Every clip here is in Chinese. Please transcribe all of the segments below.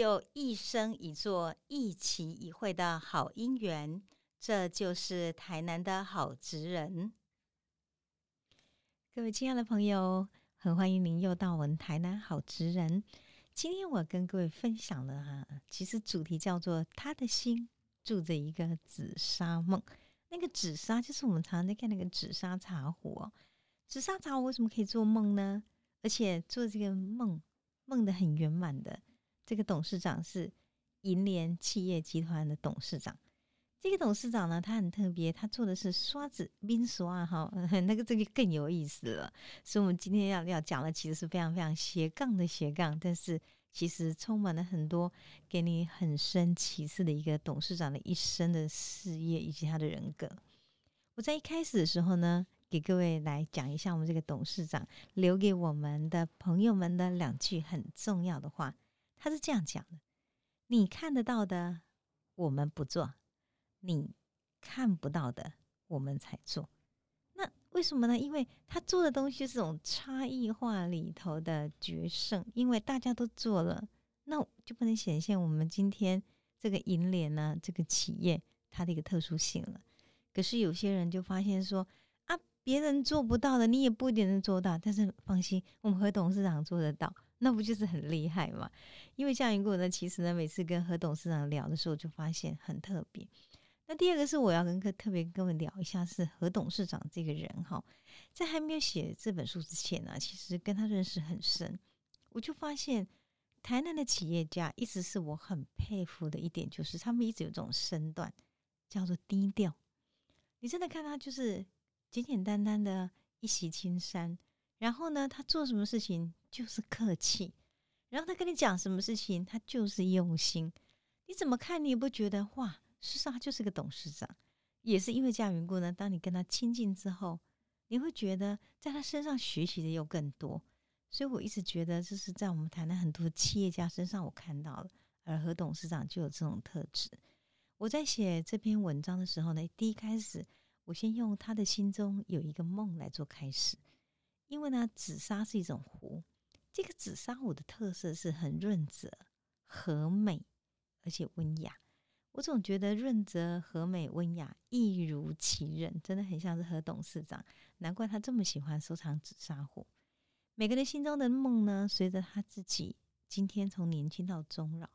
就一生一座、一期一会的好姻缘。这就是台南的好职人。各位亲爱的朋友，很欢迎您又到我们台南好职人。今天我跟各位分享了哈，其实主题叫做“他的心住着一个紫砂梦”。那个紫砂就是我们常常在看那个紫砂茶壶哦。紫砂茶壶为什么可以做梦呢？而且做这个梦梦的很圆满的，这个董事长是银联企业集团的董事长。这个董事长呢，他很特别，他做的是刷子冰刷哈，那个这个更有意思了。所以，我们今天要要讲的，其实是非常非常斜杠的斜杠，但是其实充满了很多给你很深启示的一个董事长的一生的事业以及他的人格。我在一开始的时候呢，给各位来讲一下我们这个董事长留给我们的朋友们的两句很重要的话。他是这样讲的：你看得到的，我们不做。你看不到的，我们才做。那为什么呢？因为他做的东西是种差异化里头的决胜。因为大家都做了，那就不能显现我们今天这个银联呢，这个企业它的一个特殊性了。可是有些人就发现说啊，别人做不到的，你也不一定能做到。但是放心，我们何董事长做得到，那不就是很厉害吗？因为夏云谷呢，其实呢，每次跟何董事长聊的时候，就发现很特别。那第二个是我要跟各特别跟各位聊一下，是何董事长这个人哈，在还没有写这本书之前呢，其实跟他认识很深，我就发现台南的企业家一直是我很佩服的一点，就是他们一直有这种身段，叫做低调。你真的看他就是简简单单的一袭青衫，然后呢，他做什么事情就是客气，然后他跟你讲什么事情，他就是用心。你怎么看，你也不觉得哇？事实上，他就是个董事长，也是因为这样缘故呢。当你跟他亲近之后，你会觉得在他身上学习的又更多。所以我一直觉得，这是在我们谈的很多企业家身上我看到了，而何董事长就有这种特质。我在写这篇文章的时候呢，第一开始我先用他的心中有一个梦来做开始，因为呢，紫砂是一种壶，这个紫砂壶的特色是很润泽、和美，而且温雅。我总觉得润泽和美温雅一如其人，真的很像是何董事长。难怪他这么喜欢收藏紫砂壶。每个人心中的梦呢，随着他自己今天从年轻到终老，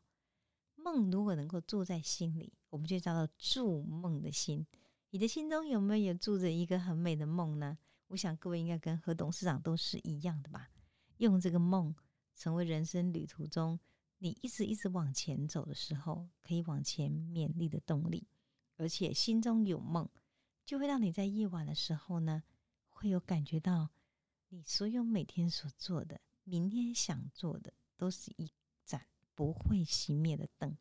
梦如果能够住在心里，我们就叫做筑梦的心。你的心中有没有住着一个很美的梦呢？我想各位应该跟何董事长都是一样的吧。用这个梦成为人生旅途中。你一直一直往前走的时候，可以往前勉励的动力，而且心中有梦，就会让你在夜晚的时候呢，会有感觉到你所有每天所做的、明天想做的，都是一盏不会熄灭的灯。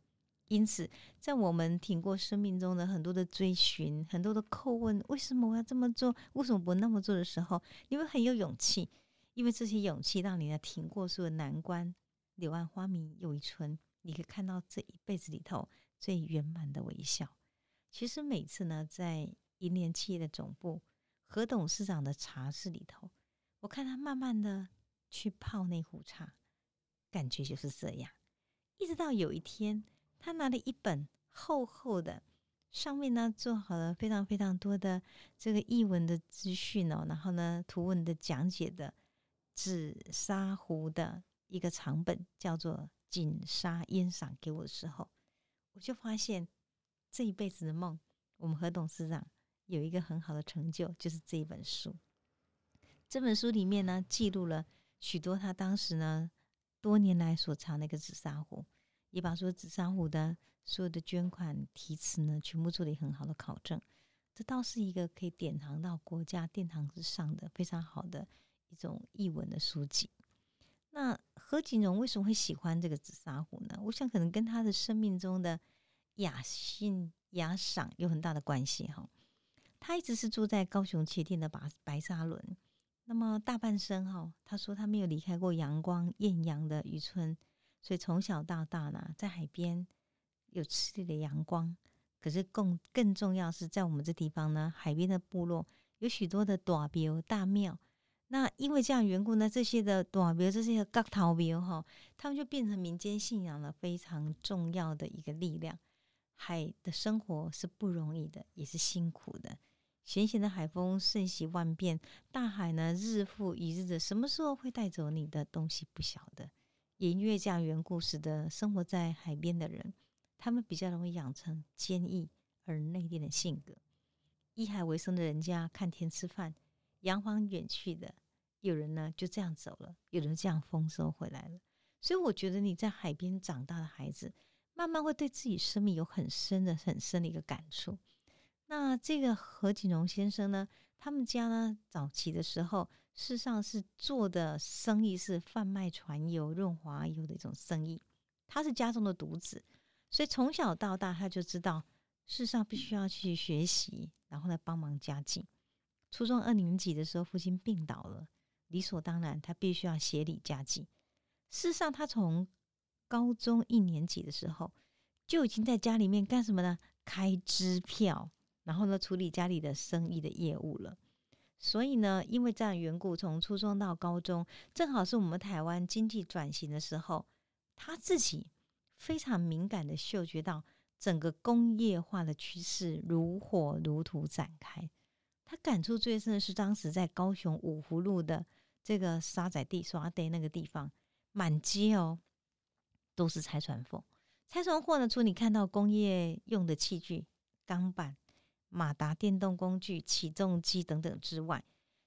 因此，在我们挺过生命中的很多的追寻、很多的叩问，为什么我要这么做？为什么不那么做的时候，你会很有勇气，因为这些勇气让你呢挺过所有难关。柳暗花明又一村，你可以看到这一辈子里头最圆满的微笑。其实每次呢，在银联企业的总部何董事长的茶室里头，我看他慢慢的去泡那壶茶，感觉就是这样。一直到有一天，他拿了一本厚厚的，上面呢做好了非常非常多的这个译文的资讯哦，然后呢图文的讲解的紫砂壶的。一个长本叫做《锦沙烟赏》给我的时候，我就发现这一辈子的梦，我们何董事长有一个很好的成就，就是这一本书。这本书里面呢，记录了许多他当时呢多年来所藏的一个紫砂壶，也把说紫砂壶的所有的捐款题词呢，全部做了很好的考证。这倒是一个可以典藏到国家殿堂之上的非常好的一种译文的书籍。那何锦荣为什么会喜欢这个紫砂壶呢？我想可能跟他的生命中的雅兴雅赏有很大的关系哈。他一直是住在高雄旗店的白白沙仑，那么大半生哈，他说他没有离开过阳光艳阳的渔村，所以从小到大呢，在海边有吃力的阳光。可是更更重要是在我们这地方呢，海边的部落有许多的大庙大庙。那因为这样缘故呢，这些的短比如这些的角头庙哈，他们就变成民间信仰了非常重要的一个力量。海的生活是不容易的，也是辛苦的。咸咸的海风瞬息万变，大海呢日复一日的，什么时候会带走你的东西不晓得。也因为这样缘故，使得生活在海边的人，他们比较容易养成坚毅而内敛的性格。依海为生的人家看天吃饭，扬帆远去的。有人呢就这样走了，有人这样丰收回来了。所以我觉得你在海边长大的孩子，慢慢会对自己生命有很深的、很深的一个感触。那这个何锦荣先生呢，他们家呢早期的时候，事实上是做的生意是贩卖船油、润滑油的一种生意。他是家中的独子，所以从小到大他就知道，事实上必须要去学习，然后来帮忙家境。初中二年级的时候，父亲病倒了。理所当然，他必须要协理家计。事实上，他从高中一年级的时候就已经在家里面干什么呢？开支票，然后呢，处理家里的生意的业务了。所以呢，因为这样缘故，从初中到高中，正好是我们台湾经济转型的时候，他自己非常敏感的嗅觉到整个工业化的趋势如火如荼展开。他感触最深的是当时在高雄五福路的。这个沙仔地、刷地那个地方，满街哦都是拆船货。拆船货呢，除你看到工业用的器具、钢板、马达、电动工具、起重机等等之外，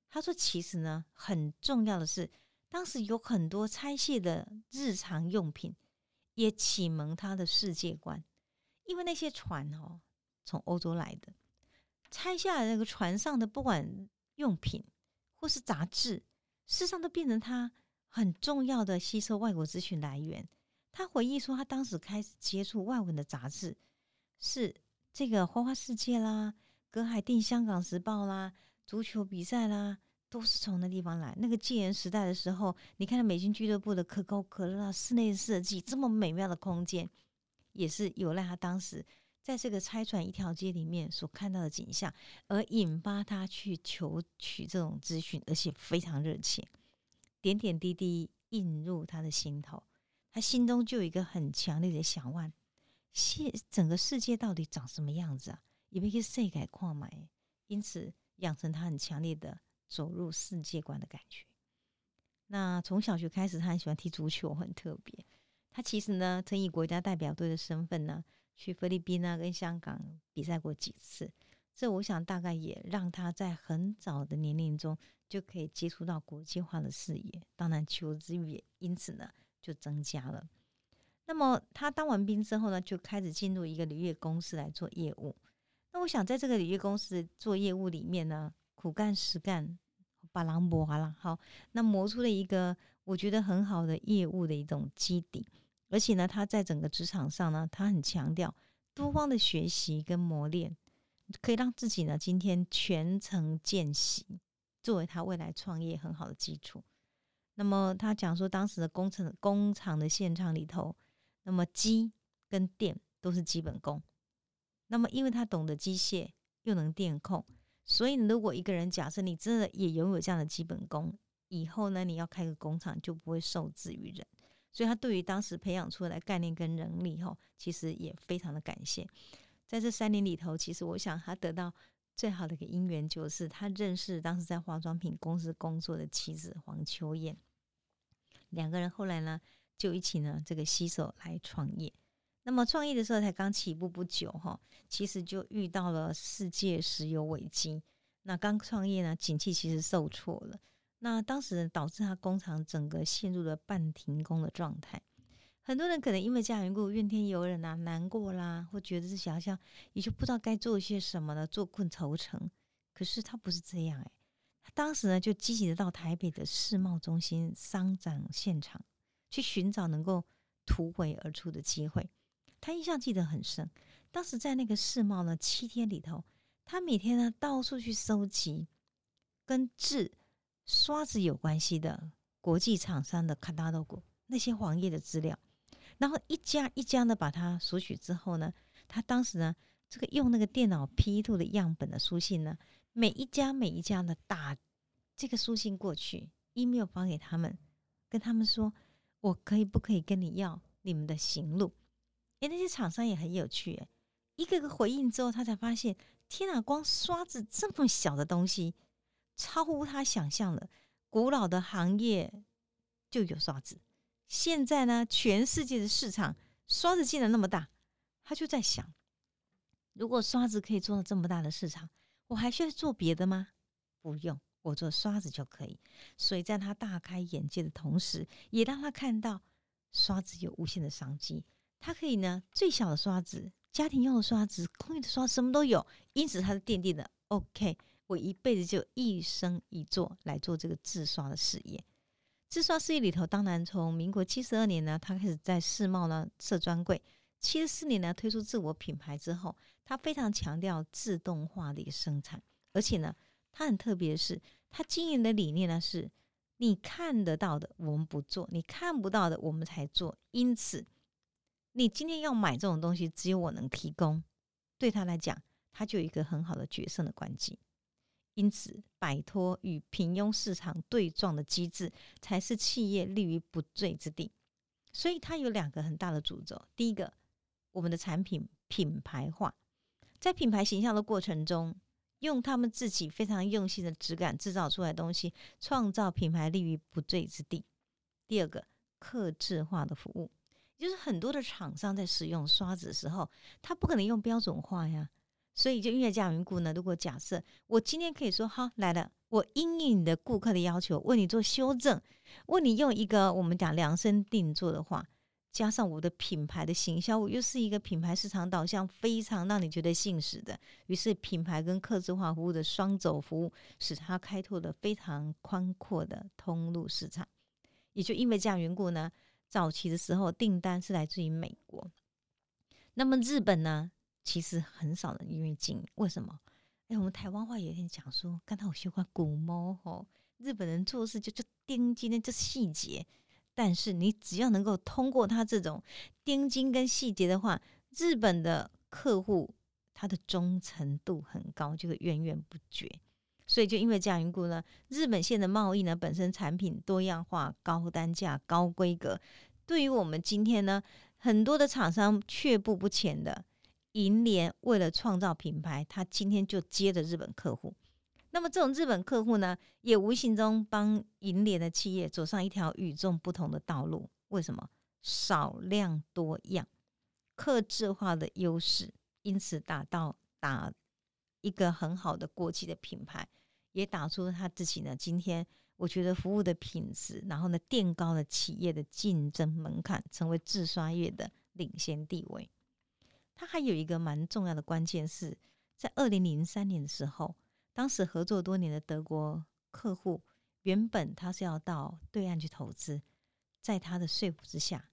他说其实呢，很重要的是，当时有很多拆卸的日常用品，也启蒙他的世界观。因为那些船哦，从欧洲来的，拆下来那个船上的不管用品或是杂志。事实上，都变成他很重要的吸收外国资讯来源。他回忆说，他当时开始接触外文的杂志，是这个《花花世界》啦，《隔海定香港时报》啦，足球比赛啦，都是从那地方来。那个戒严时代的时候，你看美军俱乐部的可口可乐室内设计这么美妙的空间，也是有赖他当时在这个拆船一条街里面所看到的景象，而引发他去求取这种资讯，而且非常热切。点点滴滴映入他的心头，他心中就有一个很强烈的想望：世整个世界到底长什么样子啊？也被世界跨买，因此养成他很强烈的走入世界观的感觉。那从小学开始，他很喜欢踢足球，很特别。他其实呢，曾以国家代表队的身份呢，去菲律宾啊跟香港比赛过几次。这我想大概也让他在很早的年龄中。就可以接触到国际化的视野，当然求知欲也因此呢就增加了。那么他当完兵之后呢，就开始进入一个铝业公司来做业务。那我想在这个铝业公司做业务里面呢，苦干实干，把狼磨了，好，那磨出了一个我觉得很好的业务的一种基底。而且呢，他在整个职场上呢，他很强调多方的学习跟磨练，可以让自己呢今天全程见习。作为他未来创业很好的基础。那么他讲说，当时的工程工厂的现场里头，那么机跟电都是基本功。那么因为他懂得机械，又能电控，所以如果一个人假设你真的也拥有这样的基本功，以后呢，你要开个工厂就不会受制于人。所以他对于当时培养出来概念跟能力，哈，其实也非常的感谢。在这三年里头，其实我想他得到。最好的一个姻缘就是他认识当时在化妆品公司工作的妻子黄秋燕，两个人后来呢就一起呢这个携手来创业。那么创业的时候才刚起步不久哈，其实就遇到了世界石油危机。那刚创业呢，景气其实受挫了，那当时导致他工厂整个陷入了半停工的状态。很多人可能因为这样缘故怨天尤人啊，难过啦，或觉得自己好像也就不知道该做些什么了，坐困愁城。可是他不是这样诶，他当时呢就积极的到台北的世贸中心商展现场去寻找能够突围而出的机会。他印象记得很深，当时在那个世贸呢七天里头，他每天呢到处去收集跟制刷子有关系的国际厂商的卡达豆股那些黄页的资料。然后一家一家的把它索取之后呢，他当时呢，这个用那个电脑 P 图的样本的书信呢，每一家每一家的打这个书信过去，email 发给他们，跟他们说，我可以不可以跟你要你们的行路？哎，那些厂商也很有趣，哎，一个个回应之后，他才发现，天啊，光刷子这么小的东西，超乎他想象的。古老的行业就有刷子，现在呢，全世界的市场刷子竟然那么大，他就在想，如果刷子可以做到这么大的市场，我还需要做别的吗？不用，我做刷子就可以。所以在他大开眼界的同时，也让他看到刷子有无限的商机。他可以呢，最小的刷子、家庭用的刷子、空运的刷，什么都有。因此，他是奠定的。OK，我一辈子就一生一做来做这个制刷的事业。制刷事业里头，当然从民国七十二年呢，他开始在世贸呢设专柜。七十四年呢，推出自我品牌之后，他非常强调自动化的一个生产，而且呢，他很特别的是，他经营的理念呢是：你看得到的我们不做，你看不到的我们才做。因此。你今天要买这种东西，只有我能提供。对他来讲，他就有一个很好的决胜的关系。因此，摆脱与平庸市场对撞的机制，才是企业立于不坠之地。所以，它有两个很大的主轴。第一个，我们的产品品牌化，在品牌形象的过程中，用他们自己非常用心的质感制造出来的东西，创造品牌立于不坠之地。第二个，客制化的服务。就是很多的厂商在使用刷子的时候，他不可能用标准化呀，所以就因为这样缘故呢，如果假设我今天可以说好来了，我应应你的顾客的要求为你做修正，为你用一个我们讲量身定做的话，加上我的品牌的行销，我又是一个品牌市场导向非常让你觉得信实的，于是品牌跟客制化服务的双走服务，使它开拓了非常宽阔的通路市场，也就因为这样缘故呢。早期的时候，订单是来自于美国。那么日本呢，其实很少人愿意进。为什么？哎，我们台湾话有点讲说，刚才我学过古猫吼，日本人做事就就盯今天这细节。但是你只要能够通过他这种盯紧跟细节的话，日本的客户他的忠诚度很高，就会源源不绝。所以就因为这样缘故呢，日本线的贸易呢本身产品多样化、高单价、高规格，对于我们今天呢很多的厂商却步不前的银联，为了创造品牌，他今天就接的日本客户。那么这种日本客户呢，也无形中帮银联的企业走上一条与众不同的道路。为什么？少量多样、客制化的优势，因此达到打。一个很好的国际的品牌，也打出他自己呢。今天我觉得服务的品质，然后呢垫高了企业的竞争门槛，成为自刷业的领先地位。他还有一个蛮重要的关键是在二零零三年的时候，当时合作多年的德国客户，原本他是要到对岸去投资，在他的说服之下，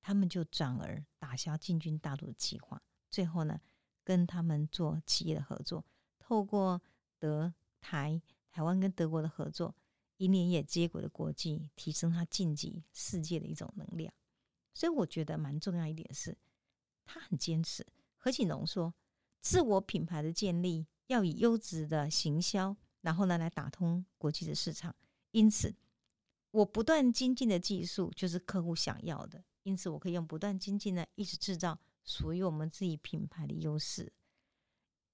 他们就转而打消进军大陆的计划。最后呢？跟他们做企业的合作，透过德台台湾跟德国的合作，一年也接轨了国际，提升他晋级世界的一种能量。所以我觉得蛮重要一点是，他很坚持。何锦荣说，自我品牌的建立要以优质的行销，然后呢来打通国际的市场。因此，我不断精进的技术就是客户想要的，因此我可以用不断精进呢，一直制造。属于我们自己品牌的优势。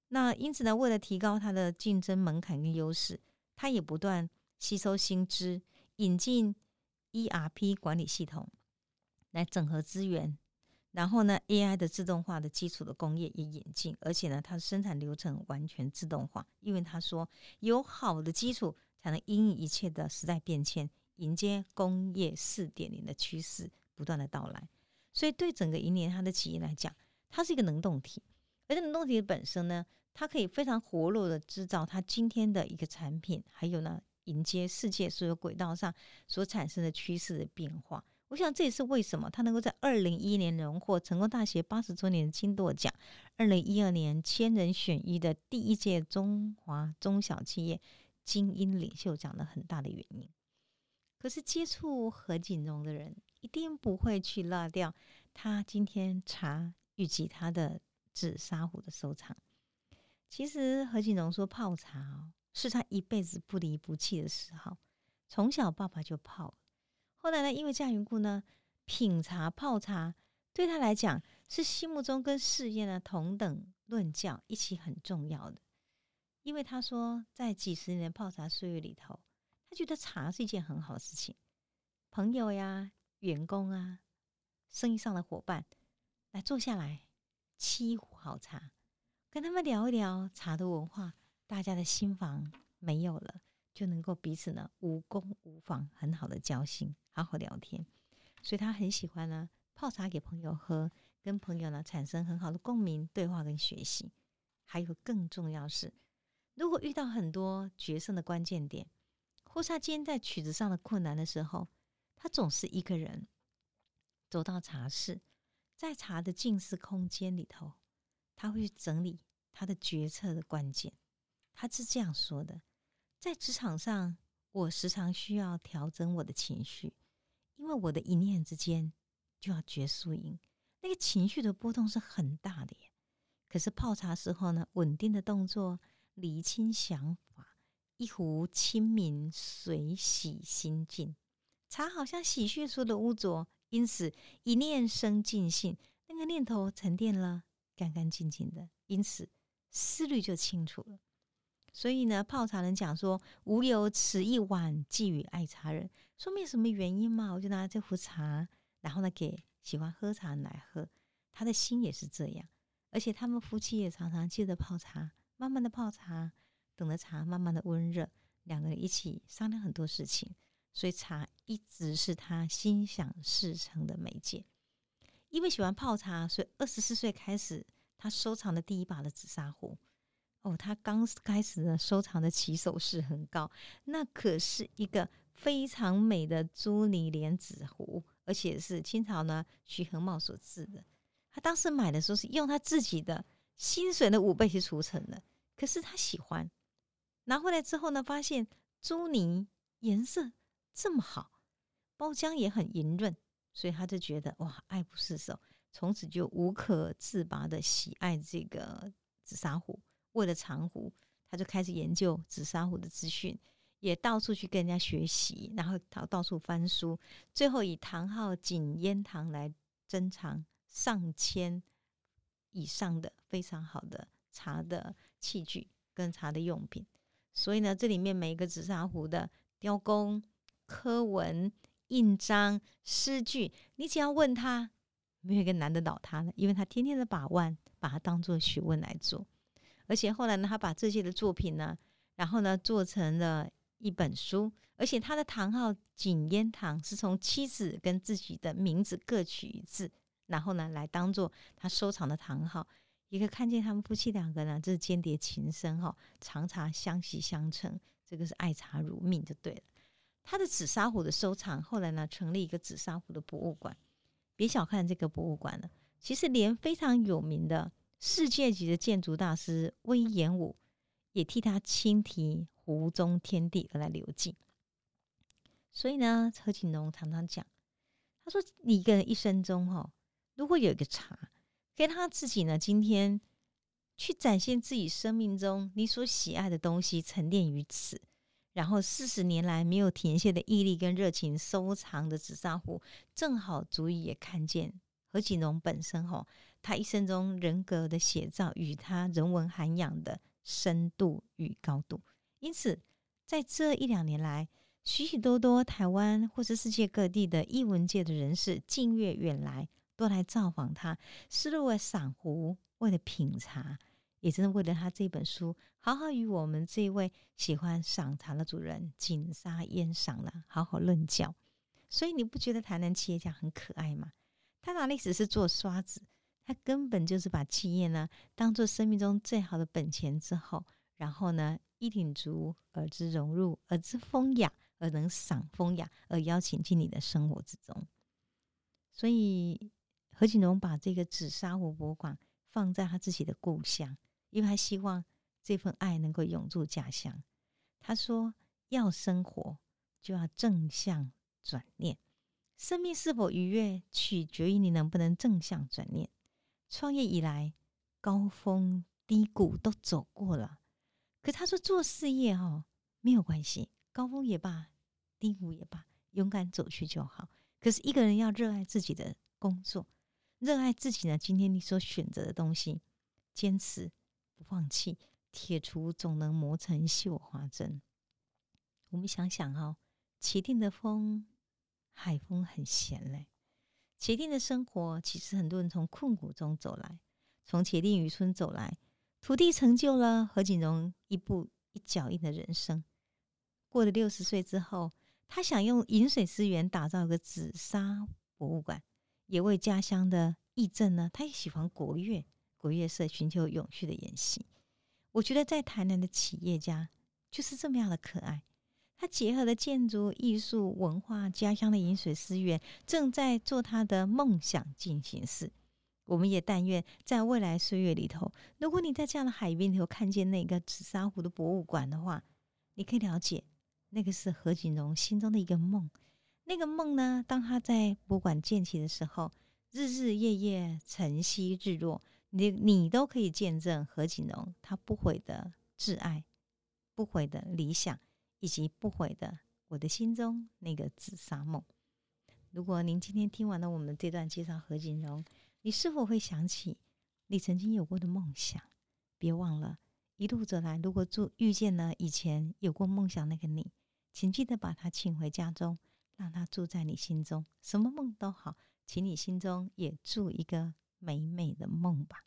那因此呢，为了提高它的竞争门槛跟优势，它也不断吸收新知，引进 ERP 管理系统来整合资源。然后呢，AI 的自动化的基础的工业也引进，而且呢，它的生产流程完全自动化。因为他说，有好的基础，才能因应一切的时代变迁，迎接工业四点零的趋势不断的到来。所以，对整个银联它的企业来讲，它是一个能动体，而这能动体本身呢，它可以非常活络的制造它今天的一个产品，还有呢，迎接世界所有轨道上所产生的趋势的变化。我想这也是为什么他能够在二零一一年荣获成功大学八十周年的金舵奖，二零一二年千人选一的第一届中华中小企业精英领袖奖的很大的原因。可是接触何锦荣的人。一定不会去落掉他今天茶以及他的紫砂壶的收藏。其实何锦荣说泡茶哦是他一辈子不离不弃的嗜好。从小爸爸就泡，后来呢，因为这样缘故呢，品茶泡茶对他来讲是心目中跟事业呢同等论教一起很重要的。因为他说，在几十年泡茶岁月里头，他觉得茶是一件很好的事情。朋友呀、员工啊、生意上的伙伴来坐下来，沏一壶好茶，跟他们聊一聊茶的文化，大家的心房没有了，就能够彼此呢无功无妨，很好的交心，好好聊天。所以他很喜欢呢泡茶给朋友喝，跟朋友呢产生很好的共鸣、对话跟学习。还有更重要是。如果遇到很多决胜的关键点，或是他今天在曲子上的困难的时候，他总是一个人走到茶室，在茶的静思空间里头，他会去整理他的决策的关键。他是这样说的：在职场上，我时常需要调整我的情绪，因为我的一念之间就要决输赢，那个情绪的波动是很大的耶。可是泡茶时候呢，稳定的动作。厘清想法，一壶清明水洗心境。茶好像洗去所有的污浊，因此一念生尽兴，那个念头沉淀了，干干净净的，因此思虑就清楚了。所以呢，泡茶人讲说：“无有此一碗，寄予爱茶人。”说明什么原因嘛？我就拿这壶茶，然后呢，给喜欢喝茶来喝。他的心也是这样，而且他们夫妻也常常记得泡茶。慢慢的泡茶，等着茶慢慢的温热，两个人一起商量很多事情，所以茶一直是他心想事成的媒介。因为喜欢泡茶，所以二十四岁开始，他收藏的第一把的紫砂壶。哦，他刚开始呢，收藏的起手是很高，那可是一个非常美的朱泥莲子壶，而且是清朝呢徐恒茂所制的。他当时买的时候是用他自己的。薪水的五倍去除成的，可是他喜欢拿回来之后呢，发现朱泥颜色这么好，包浆也很莹润，所以他就觉得哇，爱不释手，从此就无可自拔的喜爱这个紫砂壶。为了长壶，他就开始研究紫砂壶的资讯，也到处去跟人家学习，然后到到处翻书，最后以唐号景烟堂来珍藏上千。以上的非常好的茶的器具跟茶的用品，所以呢，这里面每一个紫砂壶的雕工、刻纹、印章、诗句，你只要问他，没有一个难得倒他的，因为他天天的把玩，把它当做学问来做。而且后来呢，他把这些的作品呢，然后呢，做成了一本书。而且他的堂号景烟堂是从妻子跟自己的名字各取一字。然后呢，来当做他收藏的堂号，一个看见他们夫妻两个呢，这是间谍情深哈，常茶相惜相称，这个是爱茶如命就对了。他的紫砂壶的收藏，后来呢，成立一个紫砂壶的博物馆。别小看这个博物馆了，其实连非常有名的世界级的建筑大师威严武，也替他亲题“壶中天地”而来留记。所以呢，何景龙常常讲，他说：“你一个人一生中哈。”如果有一个茶，给他自己呢，今天去展现自己生命中你所喜爱的东西，沉淀于此，然后四十年来没有停歇的毅力跟热情收藏的紫砂壶，正好足以也看见何锦荣本身哈，他一生中人格的写照与他人文涵养的深度与高度。因此，在这一两年来，许许多多台湾或是世界各地的艺文界的人士，近月远来。都来造访他，是为了赏壶，为了品茶，也真的为了他这本书，好好与我们这位喜欢赏茶的主人锦沙烟赏了，好好论教。所以你不觉得台南企业家很可爱吗？他哪里只是做刷子，他根本就是把企业呢当做生命中最好的本钱之后，然后呢一挺足而知融入，而知风雅，而能赏风雅，而邀请进你的生活之中。所以。何锦荣把这个紫砂壶博物馆放在他自己的故乡，因为他希望这份爱能够永驻家乡。他说：“要生活，就要正向转念。生命是否愉悦，取决于你能不能正向转念。创业以来，高峰低谷都走过了，可他说做事业哦没有关系，高峰也罢，低谷也罢，勇敢走去就好。可是一个人要热爱自己的工作，热爱自己呢，今天你所选择的东西，坚持不放弃，铁杵总能磨成绣花针。我们想想哦，茄定的风，海风很咸嘞。茄定的生活，其实很多人从困苦中走来，从茄定渔村走来，土地成就了何锦荣一步一脚印的人生。过了六十岁之后，他想用饮水思源打造一个紫砂博物馆，也为家乡的义政呢。他也喜欢国乐，国乐社寻求永续的演戏。我觉得在台南的企业家就是这么样的可爱。他结合了建筑、艺术、文化、家乡的饮水思源，正在做他的梦想进行式。我们也但愿在未来岁月里头，如果你在这样的海边里头看见那个紫砂壶的博物馆的话，你可以了解，那个是何锦荣心中的一个梦。那个梦呢，当他在博物馆建起的时候，日日夜夜、晨曦日落，你你都可以见证何锦荣他不悔的挚爱、不悔的理想。以及不悔的我的心中那个紫砂梦。如果您今天听完了我们这段介绍何锦荣，你是否会想起你曾经有过的梦想？别忘了，一路走来，如果住遇见了以前有过梦想那个你，请记得把他请回家中，让他住在你心中。什么梦都好，请你心中也住一个美美的梦吧。